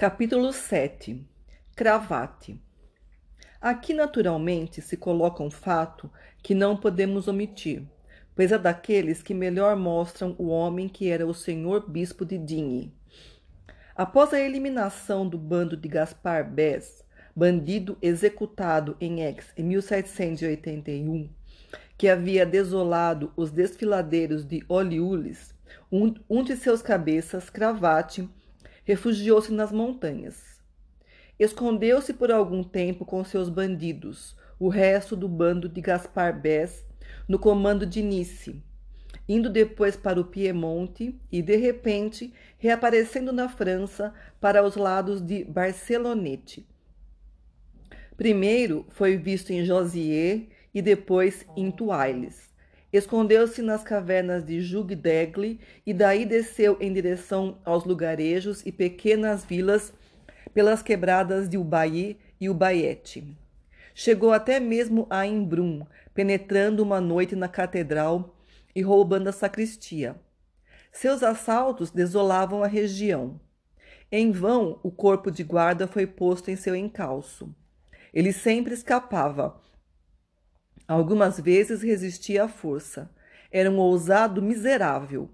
Capítulo 7 Cravate Aqui naturalmente se coloca um fato que não podemos omitir, pois é daqueles que melhor mostram o homem que era o senhor bispo de Digne. Após a eliminação do bando de Gaspar Bess, bandido executado em Aix em 1781, que havia desolado os desfiladeiros de Oliules, um, um de seus cabeças, Cravate, refugiou-se nas montanhas. Escondeu-se por algum tempo com seus bandidos, o resto do bando de Gaspar Bess, no comando de Nice, indo depois para o Piemonte e, de repente, reaparecendo na França para os lados de Barcelonete. Primeiro foi visto em Josier e depois em Tuiles. Escondeu-se nas cavernas de Jugdegle e daí desceu em direção aos lugarejos e pequenas vilas pelas quebradas de Ubaí e Ubaiete. Chegou até mesmo a Embrun, penetrando uma noite na catedral e roubando a sacristia. Seus assaltos desolavam a região. Em vão o corpo de guarda foi posto em seu encalço. Ele sempre escapava, Algumas vezes resistia à força. Era um ousado miserável.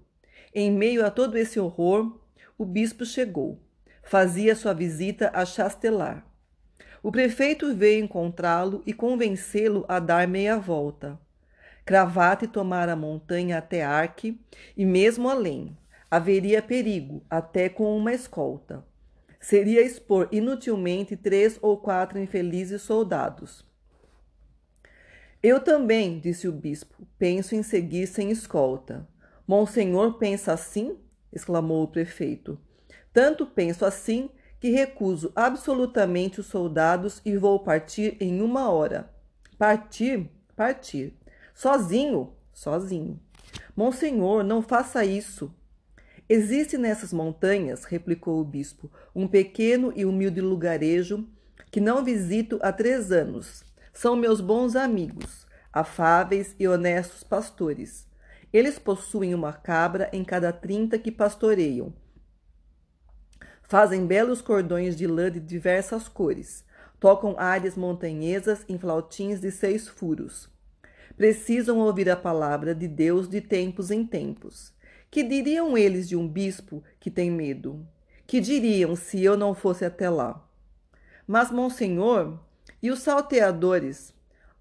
Em meio a todo esse horror, o bispo chegou. Fazia sua visita a Chastelar. O prefeito veio encontrá-lo e convencê-lo a dar meia volta. Cravate tomara a montanha até Arque e mesmo além. Haveria perigo, até com uma escolta. Seria expor inutilmente três ou quatro infelizes soldados. Eu também, disse o bispo, penso em seguir sem escolta. Monsenhor pensa assim? exclamou o prefeito. Tanto penso assim que recuso absolutamente os soldados e vou partir em uma hora. Partir? Partir. Sozinho? Sozinho. Monsenhor, não faça isso. Existe nessas montanhas, replicou o bispo, um pequeno e humilde lugarejo que não visito há três anos são meus bons amigos, afáveis e honestos pastores. Eles possuem uma cabra em cada trinta que pastoreiam. Fazem belos cordões de lã de diversas cores. Tocam áreas montanhesas em flautins de seis furos. Precisam ouvir a palavra de Deus de tempos em tempos. Que diriam eles de um bispo que tem medo? Que diriam se eu não fosse até lá? Mas, Monsenhor, e os salteadores?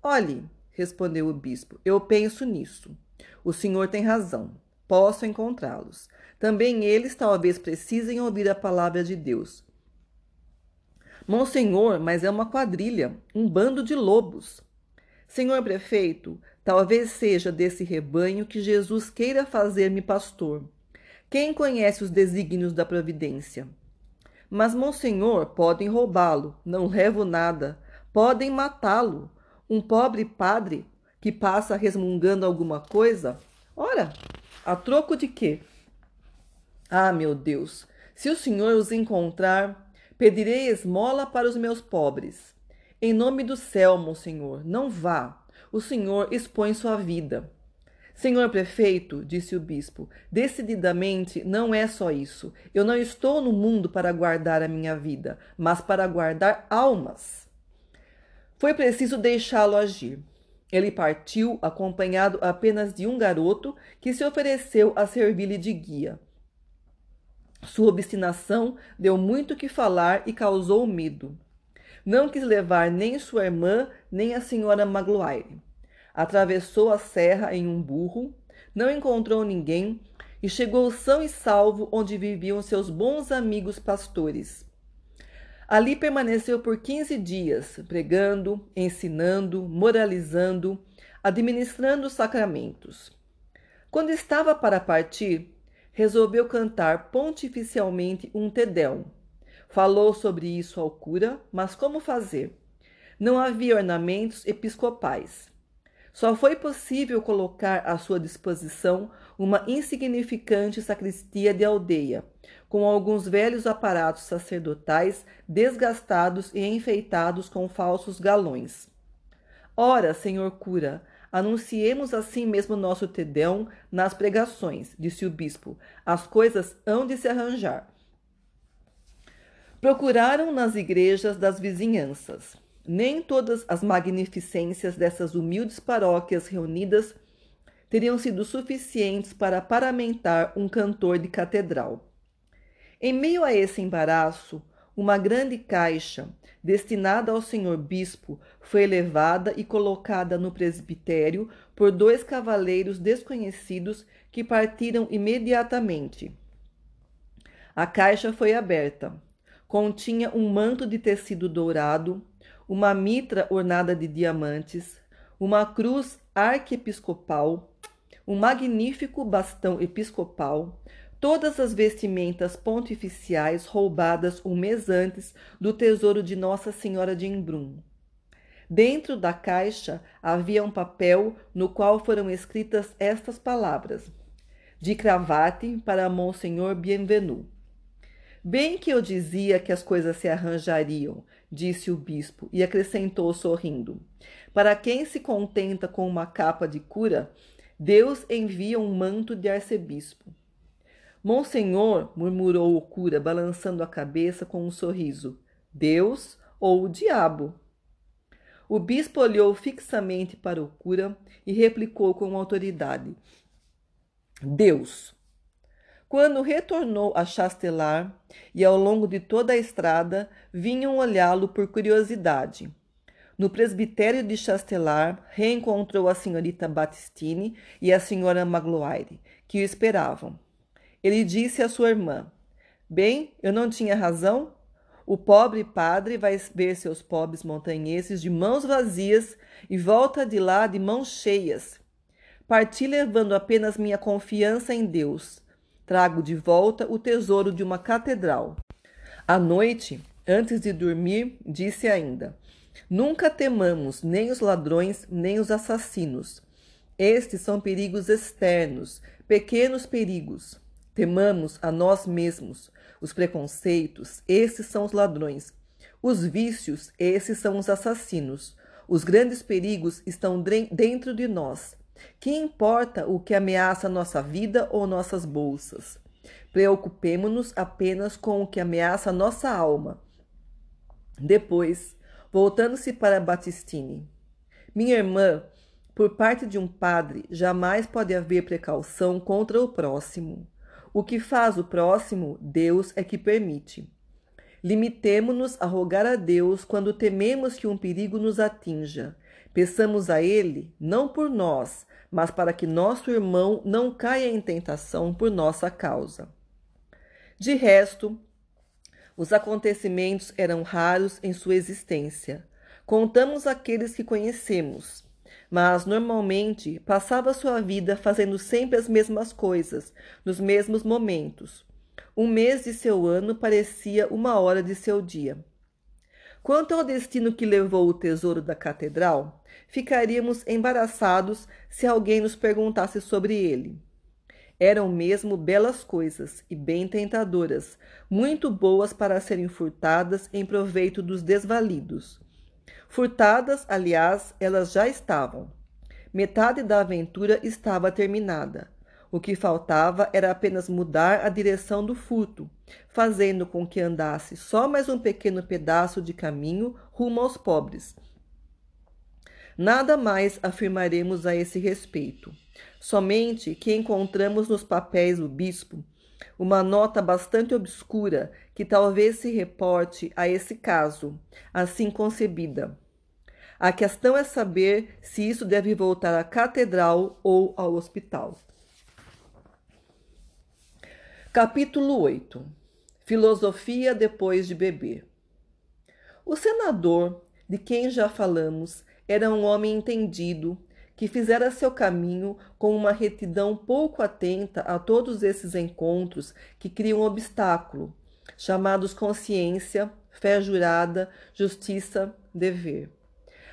Olhe, respondeu o bispo, eu penso nisso. O senhor tem razão. Posso encontrá-los. Também eles talvez precisem ouvir a palavra de Deus. Monsenhor, mas é uma quadrilha, um bando de lobos. Senhor prefeito, talvez seja desse rebanho que Jesus queira fazer-me pastor. Quem conhece os desígnios da providência? Mas, monsenhor, podem roubá-lo, não levo nada. Podem matá-lo. Um pobre padre que passa resmungando alguma coisa? Ora, a troco de quê? Ah, meu Deus, se o Senhor os encontrar, pedirei esmola para os meus pobres. Em nome do céu, Monsenhor, não vá. O Senhor expõe sua vida. Senhor prefeito, disse o bispo, decididamente não é só isso. Eu não estou no mundo para guardar a minha vida, mas para guardar almas. Foi preciso deixá-lo agir. Ele partiu, acompanhado apenas de um garoto que se ofereceu a servir-lhe de guia. Sua obstinação deu muito que falar e causou medo. Não quis levar nem sua irmã, nem a senhora Magloire. Atravessou a serra em um burro, não encontrou ninguém e chegou são e salvo onde viviam seus bons amigos pastores. Ali permaneceu por 15 dias, pregando, ensinando, moralizando, administrando os sacramentos. Quando estava para partir, resolveu cantar pontificialmente um Tedéum. Falou sobre isso ao cura, mas como fazer? Não havia ornamentos episcopais. Só foi possível colocar à sua disposição uma insignificante sacristia de aldeia, com alguns velhos aparatos sacerdotais desgastados e enfeitados com falsos galões. Ora, senhor cura, anunciemos assim mesmo nosso Tedão nas pregações, disse o bispo. As coisas hão de se arranjar. Procuraram nas igrejas das vizinhanças. Nem todas as magnificências dessas humildes paróquias reunidas teriam sido suficientes para paramentar um cantor de catedral. Em meio a esse embaraço, uma grande caixa, destinada ao senhor bispo, foi levada e colocada no presbitério por dois cavaleiros desconhecidos que partiram imediatamente. A caixa foi aberta. Continha um manto de tecido dourado, uma mitra ornada de diamantes, uma cruz arquiepiscopal, um magnífico bastão episcopal, todas as vestimentas pontificiais roubadas um mês antes do tesouro de Nossa Senhora de Embrun. Dentro da caixa havia um papel no qual foram escritas estas palavras: De cravate para Monsenhor Bienvenu. Bem que eu dizia que as coisas se arranjariam, disse o bispo e acrescentou sorrindo. Para quem se contenta com uma capa de cura, Deus envia um manto de arcebispo. Monsenhor, murmurou o cura, balançando a cabeça com um sorriso. Deus ou o diabo? O bispo olhou fixamente para o cura e replicou com autoridade: Deus. Quando retornou a Chastelar e ao longo de toda a estrada vinham olhá-lo por curiosidade. No presbitério de Chastelar reencontrou a senhorita Battistini e a senhora Magloire, que o esperavam. Ele disse à sua irmã: Bem, eu não tinha razão? O pobre padre vai ver seus pobres montanheses de mãos vazias e volta de lá de mãos cheias. Parti levando apenas minha confiança em Deus trago de volta o tesouro de uma catedral. À noite, antes de dormir, disse ainda: Nunca temamos nem os ladrões, nem os assassinos. Estes são perigos externos, pequenos perigos. Temamos a nós mesmos. Os preconceitos, esses são os ladrões. Os vícios, esses são os assassinos. Os grandes perigos estão dentro de nós. Que importa o que ameaça nossa vida ou nossas bolsas? Preocupemo-nos apenas com o que ameaça nossa alma. Depois, voltando-se para Batistine. Minha irmã, por parte de um padre, jamais pode haver precaução contra o próximo. O que faz o próximo, Deus é que permite. Limitemo-nos a rogar a Deus quando tememos que um perigo nos atinja Peçamos a Ele, não por nós, mas para que nosso irmão não caia em tentação por nossa causa. De resto, os acontecimentos eram raros em sua existência. Contamos aqueles que conhecemos, mas normalmente passava sua vida fazendo sempre as mesmas coisas, nos mesmos momentos. Um mês de seu ano parecia uma hora de seu dia. Quanto ao destino que levou o tesouro da catedral, ficaríamos embaraçados se alguém nos perguntasse sobre ele. Eram mesmo belas coisas e bem tentadoras, muito boas para serem furtadas em proveito dos desvalidos. Furtadas, aliás, elas já estavam. Metade da aventura estava terminada. O que faltava era apenas mudar a direção do furto, fazendo com que andasse só mais um pequeno pedaço de caminho rumo aos pobres. Nada mais afirmaremos a esse respeito. Somente que encontramos nos papéis do bispo uma nota bastante obscura que talvez se reporte a esse caso, assim concebida. A questão é saber se isso deve voltar à catedral ou ao hospital. Capítulo 8 Filosofia depois de beber. O senador, de quem já falamos, era um homem entendido, que fizera seu caminho com uma retidão pouco atenta a todos esses encontros que criam obstáculo, chamados consciência, fé jurada, justiça, dever.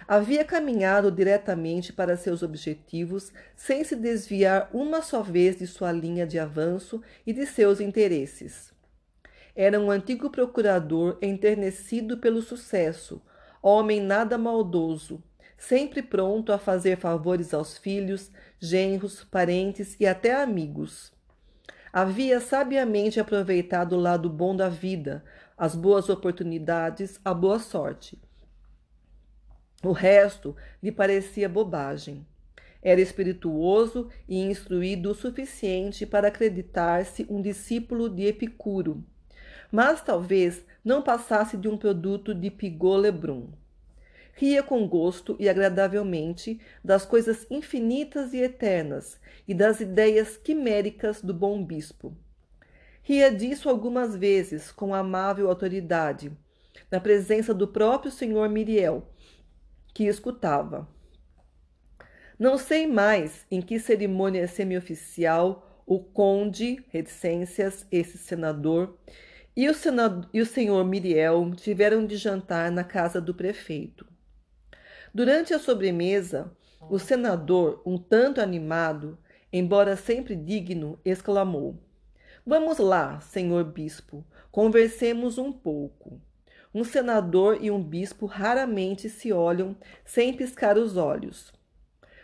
Havia caminhado diretamente para seus objetivos sem se desviar uma só vez de sua linha de avanço e de seus interesses. Era um antigo procurador enternecido pelo sucesso, homem nada maldoso, sempre pronto a fazer favores aos filhos, genros, parentes e até amigos. Havia sabiamente aproveitado o lado bom da vida, as boas oportunidades, a boa sorte. O resto lhe parecia bobagem. Era espirituoso e instruído o suficiente para acreditar-se um discípulo de Epicuro, mas talvez não passasse de um produto de Pigot Lebrun. Ria com gosto e agradavelmente das coisas infinitas e eternas e das ideias quiméricas do bom bispo. Ria disso algumas vezes com amável autoridade, na presença do próprio senhor Miriel, que escutava. Não sei mais em que cerimônia semioficial o conde, reticências, esse senador, e o, senador, e o senhor Miriel tiveram de jantar na casa do prefeito. Durante a sobremesa, o senador, um tanto animado, embora sempre digno, exclamou: Vamos lá, senhor bispo, conversemos um pouco. Um senador e um bispo raramente se olham sem piscar os olhos.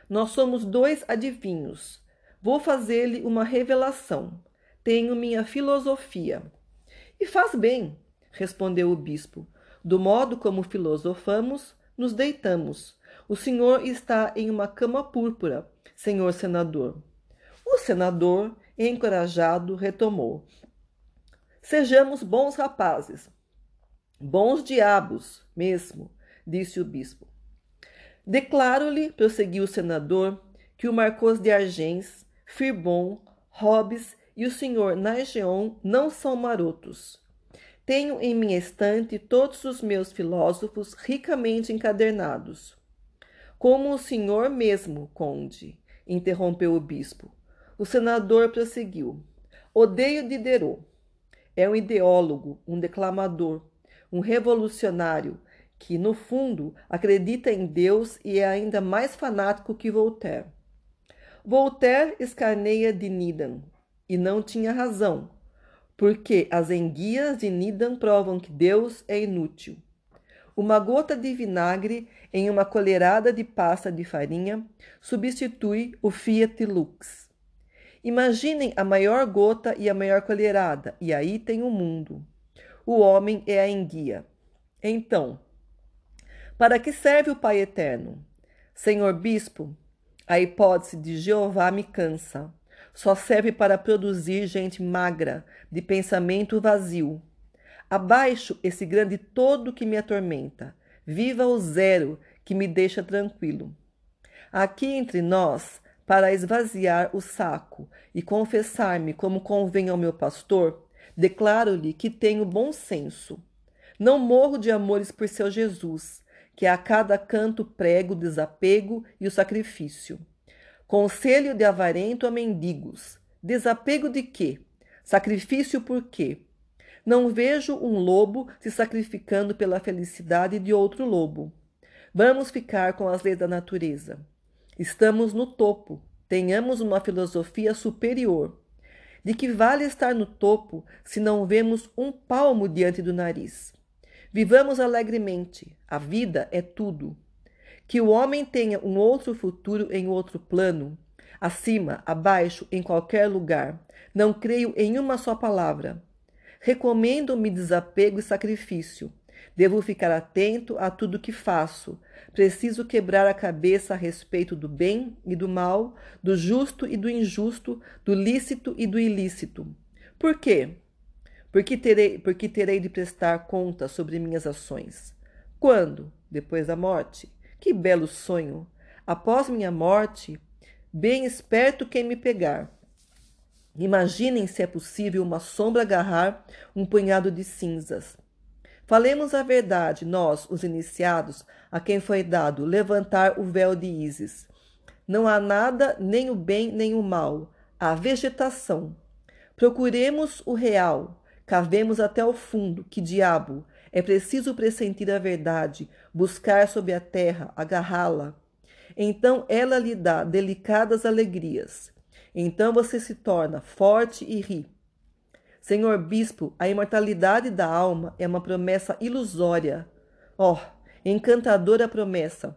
Nós somos dois adivinhos. Vou fazer-lhe uma revelação. Tenho minha filosofia. E faz bem, respondeu o bispo. Do modo como filosofamos, nos deitamos. O senhor está em uma cama púrpura, senhor senador. O senador, encorajado, retomou. Sejamos bons rapazes. Bons diabos, mesmo, disse o bispo. Declaro-lhe, prosseguiu o senador, que o Marcos de Argens, Firbon, Hobbes e o senhor Naigeon não são marotos. Tenho em minha estante todos os meus filósofos ricamente encadernados. Como o senhor mesmo, conde, interrompeu o bispo. O senador prosseguiu. Odeio Diderot. É um ideólogo, um declamador, um revolucionário que, no fundo, acredita em Deus e é ainda mais fanático que Voltaire. Voltaire escarneia de Needham, e não tinha razão porque as enguias de Nidan provam que Deus é inútil. Uma gota de vinagre em uma colherada de pasta de farinha substitui o Fiat Lux. Imaginem a maior gota e a maior colherada, e aí tem o mundo. O homem é a enguia. Então, para que serve o Pai Eterno? Senhor Bispo, a hipótese de Jeová me cansa só serve para produzir gente magra, de pensamento vazio. Abaixo esse grande todo que me atormenta. Viva o zero que me deixa tranquilo. Aqui entre nós, para esvaziar o saco e confessar-me como convém ao meu pastor, declaro-lhe que tenho bom senso. Não morro de amores por seu Jesus, que a cada canto prego o desapego e o sacrifício. Conselho de avarento a mendigos. Desapego de quê? Sacrifício por quê? Não vejo um lobo se sacrificando pela felicidade de outro lobo. Vamos ficar com as leis da natureza. Estamos no topo. Tenhamos uma filosofia superior. De que vale estar no topo se não vemos um palmo diante do nariz? Vivamos alegremente. A vida é tudo que o homem tenha um outro futuro em outro plano, acima, abaixo, em qualquer lugar. Não creio em uma só palavra. Recomendo-me desapego e sacrifício. Devo ficar atento a tudo que faço. Preciso quebrar a cabeça a respeito do bem e do mal, do justo e do injusto, do lícito e do ilícito. Por quê? Porque terei, porque terei de prestar conta sobre minhas ações. Quando? Depois da morte? Que belo sonho! Após minha morte, bem esperto quem me pegar. Imaginem se é possível uma sombra agarrar um punhado de cinzas. Falemos a verdade, nós, os iniciados, a quem foi dado levantar o véu de Ísis. Não há nada, nem o bem nem o mal. Há vegetação. Procuremos o real. Cavemos até o fundo. Que diabo! É preciso pressentir a verdade, buscar sob a terra, agarrá-la. Então ela lhe dá delicadas alegrias. Então você se torna forte e ri. Senhor Bispo, a imortalidade da alma é uma promessa ilusória. Oh, encantadora promessa!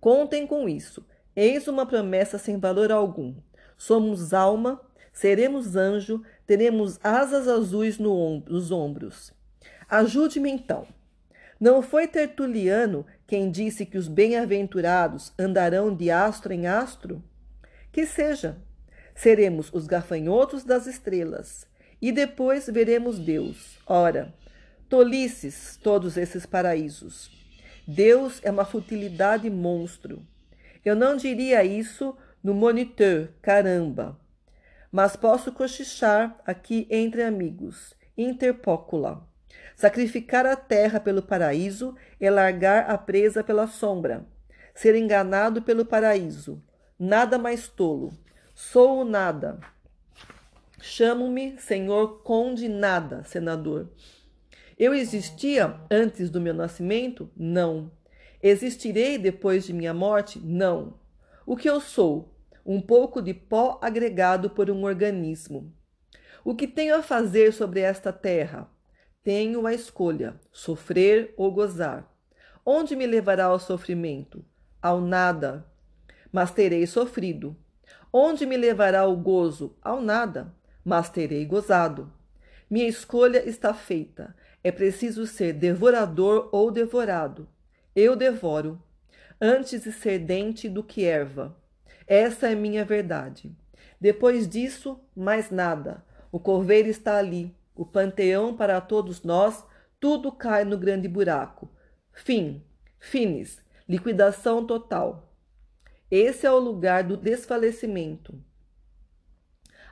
Contem com isso. Eis uma promessa sem valor algum. Somos alma, seremos anjo, teremos asas azuis no om nos ombros. Ajude-me então. Não foi Tertuliano quem disse que os bem-aventurados andarão de astro em astro? Que seja. Seremos os gafanhotos das estrelas, e depois veremos Deus. Ora, tolices todos esses paraísos. Deus é uma futilidade monstro. Eu não diria isso no monitor, caramba. Mas posso cochichar aqui entre amigos, interpócula. Sacrificar a terra pelo paraíso e largar a presa pela sombra. Ser enganado pelo paraíso. Nada mais tolo. Sou o nada. Chamo-me Senhor Conde Nada, senador. Eu existia antes do meu nascimento? Não. Existirei depois de minha morte? Não. O que eu sou? Um pouco de pó agregado por um organismo. O que tenho a fazer sobre esta terra? Tenho a escolha: sofrer ou gozar. Onde me levará o sofrimento? Ao nada. Mas terei sofrido. Onde me levará o gozo? Ao nada. Mas terei gozado. Minha escolha está feita. É preciso ser devorador ou devorado. Eu devoro, antes de ser dente do que erva. Essa é minha verdade. Depois disso, mais nada. O corveiro está ali, o panteão para todos nós, tudo cai no grande buraco. Fim, finis, liquidação total. Esse é o lugar do desfalecimento.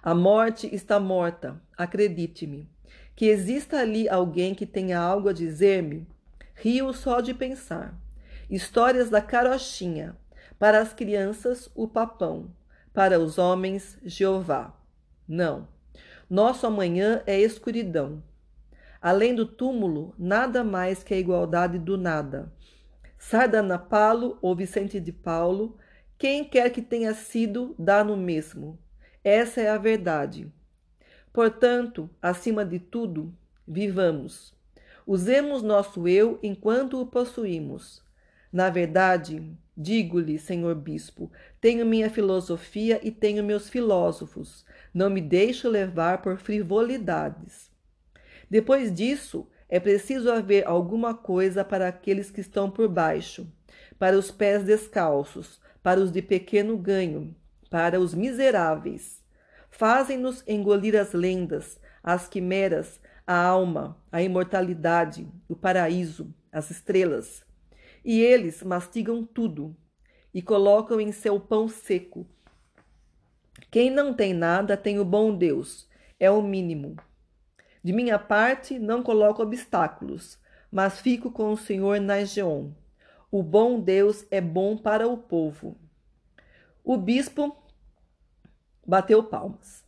A morte está morta, acredite-me. Que exista ali alguém que tenha algo a dizer-me, rio só de pensar. Histórias da carochinha. Para as crianças, o papão. Para os homens, Jeová. Não. Nosso amanhã é escuridão. Além do túmulo, nada mais que a igualdade do nada. Sardanapalo ou Vicente de Paulo, quem quer que tenha sido, dá no mesmo. Essa é a verdade. Portanto, acima de tudo, vivamos. Usemos nosso eu enquanto o possuímos. Na verdade, digo-lhe, senhor bispo, tenho minha filosofia e tenho meus filósofos. Não me deixo levar por frivolidades. Depois disso, é preciso haver alguma coisa para aqueles que estão por baixo, para os pés descalços, para os de pequeno ganho, para os miseráveis. Fazem-nos engolir as lendas, as quimeras, a alma, a imortalidade, o paraíso, as estrelas. E eles mastigam tudo e colocam em seu pão seco. Quem não tem nada tem o bom Deus, é o mínimo. De minha parte, não coloco obstáculos, mas fico com o Senhor Nageon. O bom Deus é bom para o povo. O bispo bateu palmas.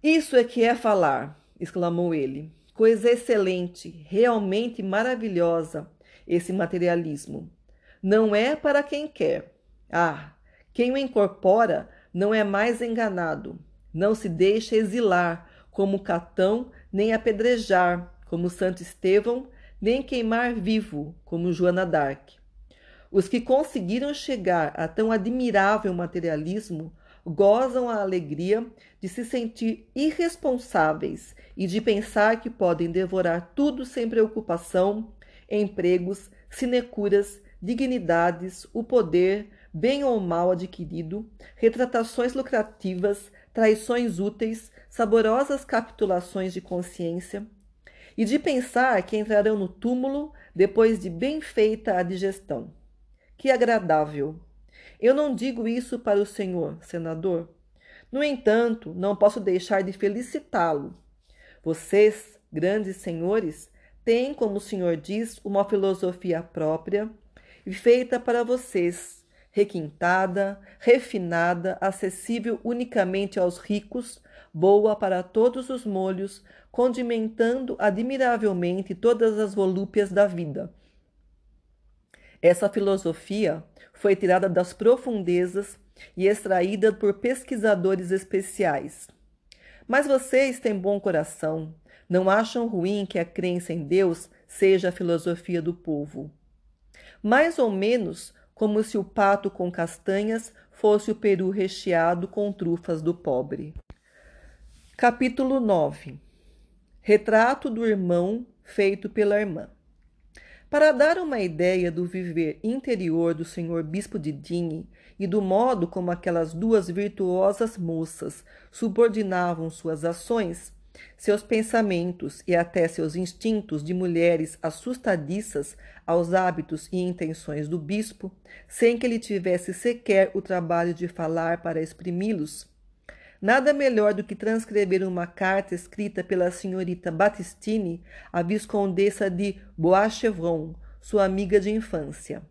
Isso é que é falar, exclamou ele. Coisa excelente, realmente maravilhosa, esse materialismo. Não é para quem quer. Ah, quem o incorpora não é mais enganado. Não se deixa exilar como Catão, nem apedrejar como Santo Estevão, nem queimar vivo como Joana d'Arc. Os que conseguiram chegar a tão admirável materialismo gozam a alegria de se sentir irresponsáveis e de pensar que podem devorar tudo sem preocupação, empregos, sinecuras, dignidades, o poder, bem ou mal adquirido, retratações lucrativas, traições úteis, saborosas capitulações de consciência, e de pensar que entrarão no túmulo depois de bem feita a digestão. Que agradável! Eu não digo isso para o senhor, senador. No entanto, não posso deixar de felicitá-lo. Vocês, grandes senhores, têm, como o senhor diz, uma filosofia própria e feita para vocês, requintada, refinada, acessível unicamente aos ricos, boa para todos os molhos, condimentando admiravelmente todas as volúpias da vida. Essa filosofia foi tirada das profundezas e extraída por pesquisadores especiais. Mas vocês têm bom coração, não acham ruim que a crença em Deus seja a filosofia do povo. Mais ou menos como se o pato com castanhas fosse o peru recheado com trufas do pobre. Capítulo 9 Retrato do irmão feito pela irmã. Para dar uma ideia do viver interior do senhor bispo de Digne e do modo como aquelas duas virtuosas moças subordinavam suas ações, seus pensamentos e até seus instintos de mulheres assustadiças aos hábitos e intenções do bispo, sem que ele tivesse sequer o trabalho de falar para exprimi-los, Nada melhor do que transcrever uma carta escrita pela senhorita Battistini à viscondessa de Bois-Chevron, sua amiga de infância.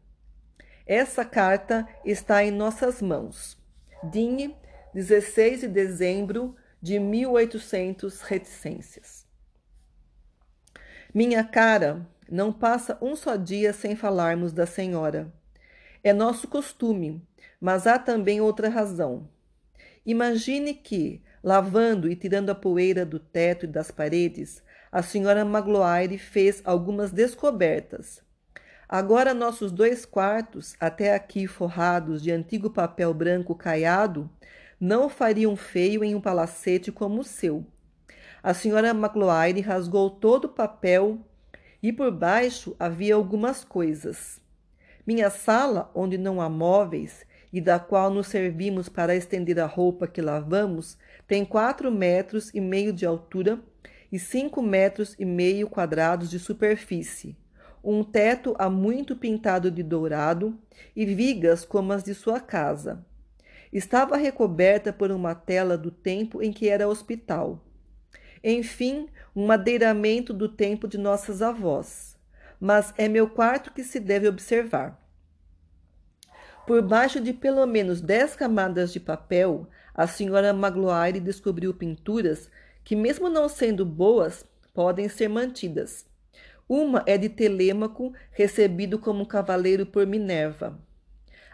Essa carta está em nossas mãos. Digne, 16 de dezembro de 1800 reticências. Minha cara, não passa um só dia sem falarmos da senhora. É nosso costume, mas há também outra razão. Imagine que, lavando e tirando a poeira do teto e das paredes, a senhora Magloire fez algumas descobertas. Agora nossos dois quartos, até aqui forrados de antigo papel branco caiado, não fariam feio em um palacete como o seu. A senhora Magloire rasgou todo o papel e por baixo havia algumas coisas. Minha sala, onde não há móveis, e da qual nos servimos para estender a roupa que lavamos, tem quatro metros e meio de altura e cinco metros e meio quadrados de superfície, um teto há muito pintado de dourado e vigas como as de sua casa. Estava recoberta por uma tela do tempo em que era hospital. Enfim, um madeiramento do tempo de nossas avós. Mas é meu quarto que se deve observar. Por baixo de pelo menos dez camadas de papel, a senhora Magloire descobriu pinturas que, mesmo não sendo boas, podem ser mantidas. Uma é de Telêmaco, recebido como cavaleiro por Minerva.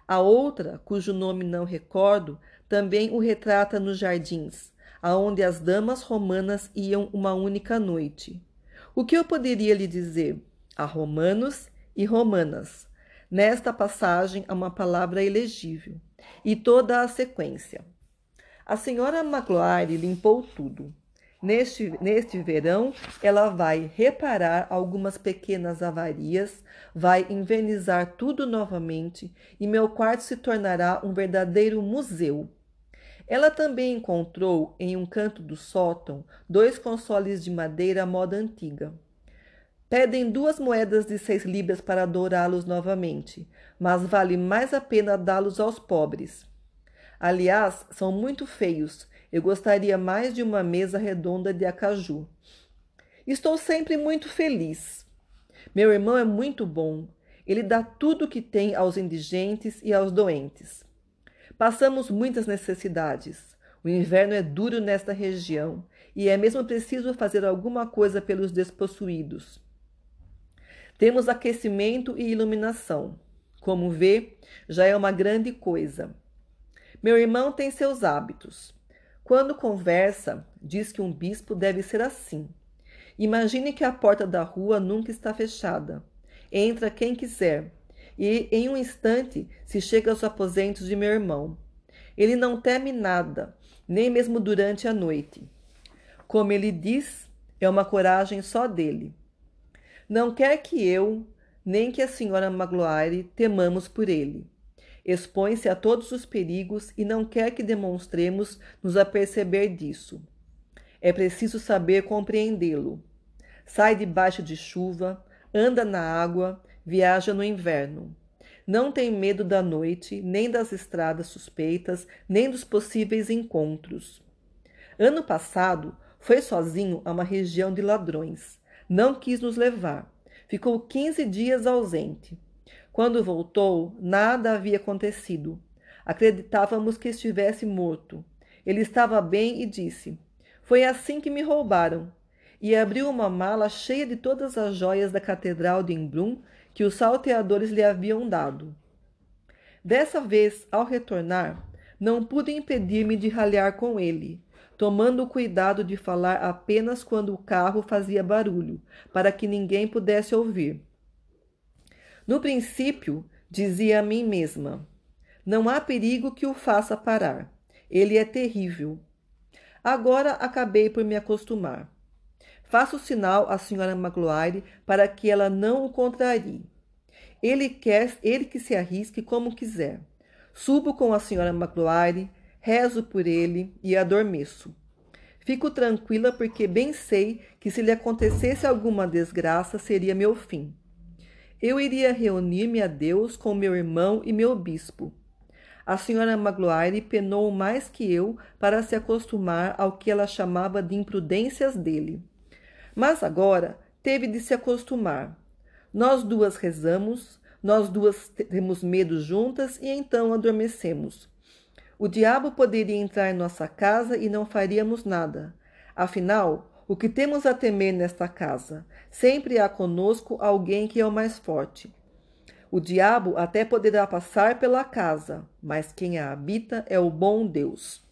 A outra, cujo nome não recordo, também o retrata nos jardins, aonde as damas romanas iam uma única noite. O que eu poderia lhe dizer? A romanos e romanas. Nesta passagem há uma palavra elegível e toda a sequência. A senhora Magloire limpou tudo. Neste, neste verão, ela vai reparar algumas pequenas avarias, vai invernizar tudo novamente e meu quarto se tornará um verdadeiro museu. Ela também encontrou em um canto do sótão dois consoles de madeira à moda antiga. Pedem duas moedas de seis libras para adorá-los novamente, mas vale mais a pena dá-los aos pobres. Aliás, são muito feios. Eu gostaria mais de uma mesa redonda de acaju. Estou sempre muito feliz. Meu irmão é muito bom. Ele dá tudo o que tem aos indigentes e aos doentes. Passamos muitas necessidades. O inverno é duro nesta região e é mesmo preciso fazer alguma coisa pelos despossuídos. Temos aquecimento e iluminação. Como vê, já é uma grande coisa. Meu irmão tem seus hábitos. Quando conversa, diz que um bispo deve ser assim. Imagine que a porta da rua nunca está fechada. Entra quem quiser, e em um instante se chega aos aposentos de meu irmão. Ele não teme nada, nem mesmo durante a noite. Como ele diz, é uma coragem só dele. Não quer que eu, nem que a senhora Magloire temamos por ele. Expõe-se a todos os perigos e não quer que demonstremos nos aperceber disso. É preciso saber compreendê-lo. Sai debaixo de chuva, anda na água, viaja no inverno. Não tem medo da noite, nem das estradas suspeitas, nem dos possíveis encontros. Ano passado, foi sozinho a uma região de ladrões não quis nos levar. Ficou quinze dias ausente. Quando voltou, nada havia acontecido. Acreditávamos que estivesse morto. Ele estava bem e disse: Foi assim que me roubaram. E abriu uma mala cheia de todas as joias da Catedral de Emblum que os salteadores lhe haviam dado. Dessa vez, ao retornar, não pude impedir-me de ralhar com ele, tomando o cuidado de falar apenas quando o carro fazia barulho, para que ninguém pudesse ouvir. No princípio, dizia a mim mesma: não há perigo que o faça parar. Ele é terrível. Agora acabei por me acostumar. Faço sinal à senhora Magloire para que ela não o contrarie. Ele quer, ele que se arrisque como quiser. Subo com a senhora Magloire, rezo por ele e adormeço. Fico tranquila porque bem sei que se lhe acontecesse alguma desgraça seria meu fim. Eu iria reunir-me a Deus com meu irmão e meu bispo. A senhora Magloire penou mais que eu para se acostumar ao que ela chamava de imprudências dele. Mas agora teve de se acostumar. Nós duas rezamos, nós duas temos medo juntas e então adormecemos. O diabo poderia entrar em nossa casa e não faríamos nada. Afinal, o que temos a temer nesta casa? Sempre há conosco alguém que é o mais forte. O diabo até poderá passar pela casa, mas quem a habita é o bom Deus.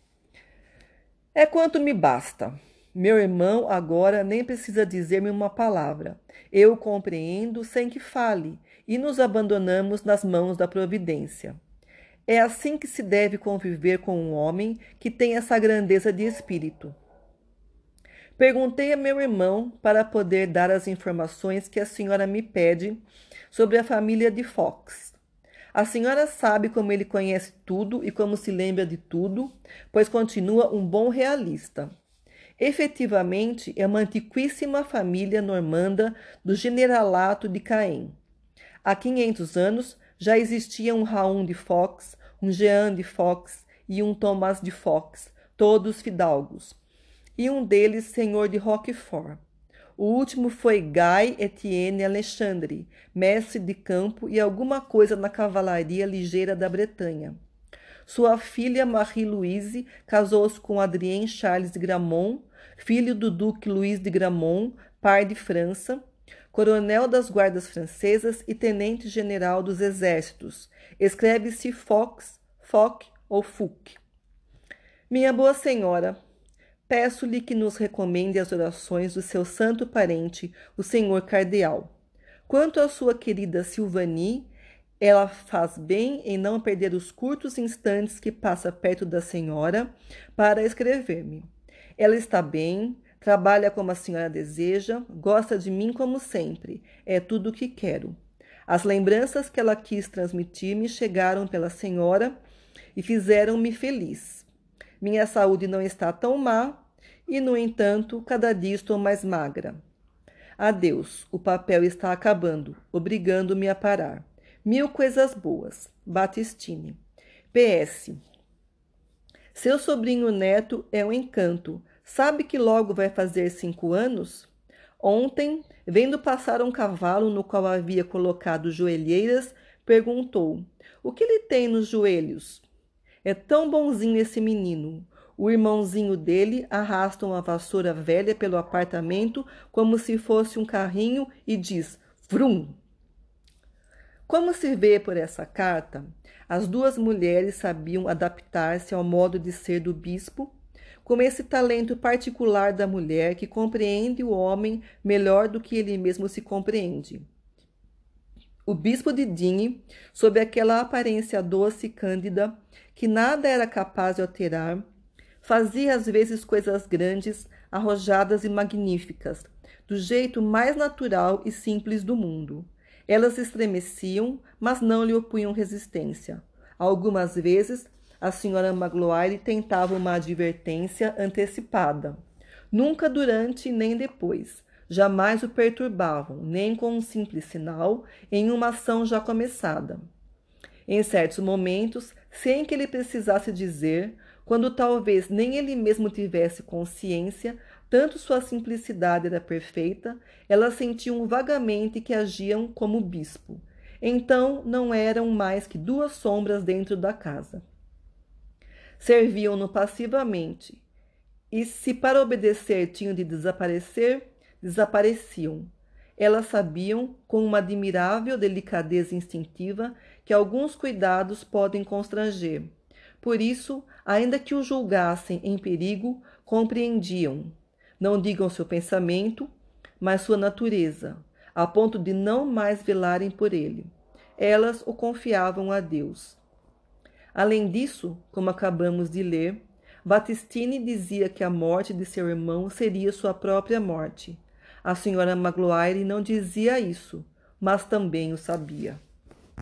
É quanto me basta. Meu irmão agora nem precisa dizer-me uma palavra. Eu compreendo sem que fale e nos abandonamos nas mãos da providência. É assim que se deve conviver com um homem que tem essa grandeza de espírito. Perguntei a meu irmão para poder dar as informações que a senhora me pede sobre a família de Fox. A senhora sabe como ele conhece tudo e como se lembra de tudo, pois continua um bom realista. Efetivamente, é uma antiquíssima família normanda do generalato de Caen. Há 500 anos já existia um Raul de Fox, um Jean de Fox e um Thomas de Fox, todos fidalgos, e um deles senhor de Roquefort. O último foi Guy Etienne Alexandre, mestre de campo e alguma coisa na cavalaria ligeira da Bretanha. Sua filha Marie-Louise casou-se com Adrien Charles de Gramont, filho do duque Luís de Gramont, par de França, coronel das guardas francesas e tenente-general dos exércitos. Escreve-se Fox, Foc ou Fuc. Minha boa senhora, peço-lhe que nos recomende as orações do seu santo parente, o senhor cardeal. Quanto à sua querida Silvani, ela faz bem em não perder os curtos instantes que passa perto da senhora para escrever-me. Ela está bem, trabalha como a senhora deseja, gosta de mim como sempre, é tudo o que quero. As lembranças que ela quis transmitir-me chegaram pela senhora e fizeram-me feliz. Minha saúde não está tão má e, no entanto, cada dia estou mais magra. Adeus, o papel está acabando, obrigando-me a parar. Mil coisas boas. Batistine. PS. Seu sobrinho neto é um encanto. Sabe que logo vai fazer cinco anos? Ontem, vendo passar um cavalo no qual havia colocado joelheiras, perguntou: O que ele tem nos joelhos? É tão bonzinho esse menino. O irmãozinho dele arrasta uma vassoura velha pelo apartamento como se fosse um carrinho e diz: Vrum! Como se vê por essa carta, as duas mulheres sabiam adaptar-se ao modo de ser do bispo, com esse talento particular da mulher que compreende o homem melhor do que ele mesmo se compreende. O bispo de Digne, sob aquela aparência doce e cândida, que nada era capaz de alterar, fazia às vezes coisas grandes, arrojadas e magníficas, do jeito mais natural e simples do mundo. Elas estremeciam, mas não lhe opunham resistência. Algumas vezes, a senhora Magloire tentava uma advertência antecipada. Nunca durante nem depois. Jamais o perturbavam, nem com um simples sinal, em uma ação já começada. Em certos momentos, sem que ele precisasse dizer, quando talvez nem ele mesmo tivesse consciência, tanto sua simplicidade era perfeita, elas sentiam vagamente que agiam como bispo. Então não eram mais que duas sombras dentro da casa. Serviam-no passivamente, e se para obedecer tinham de desaparecer, desapareciam. Elas sabiam, com uma admirável delicadeza instintiva, que alguns cuidados podem constranger. Por isso, ainda que o julgassem em perigo, compreendiam não digam seu pensamento, mas sua natureza, a ponto de não mais velarem por ele. Elas o confiavam a Deus. Além disso, como acabamos de ler, Batistine dizia que a morte de seu irmão seria sua própria morte. A senhora Magloire não dizia isso, mas também o sabia.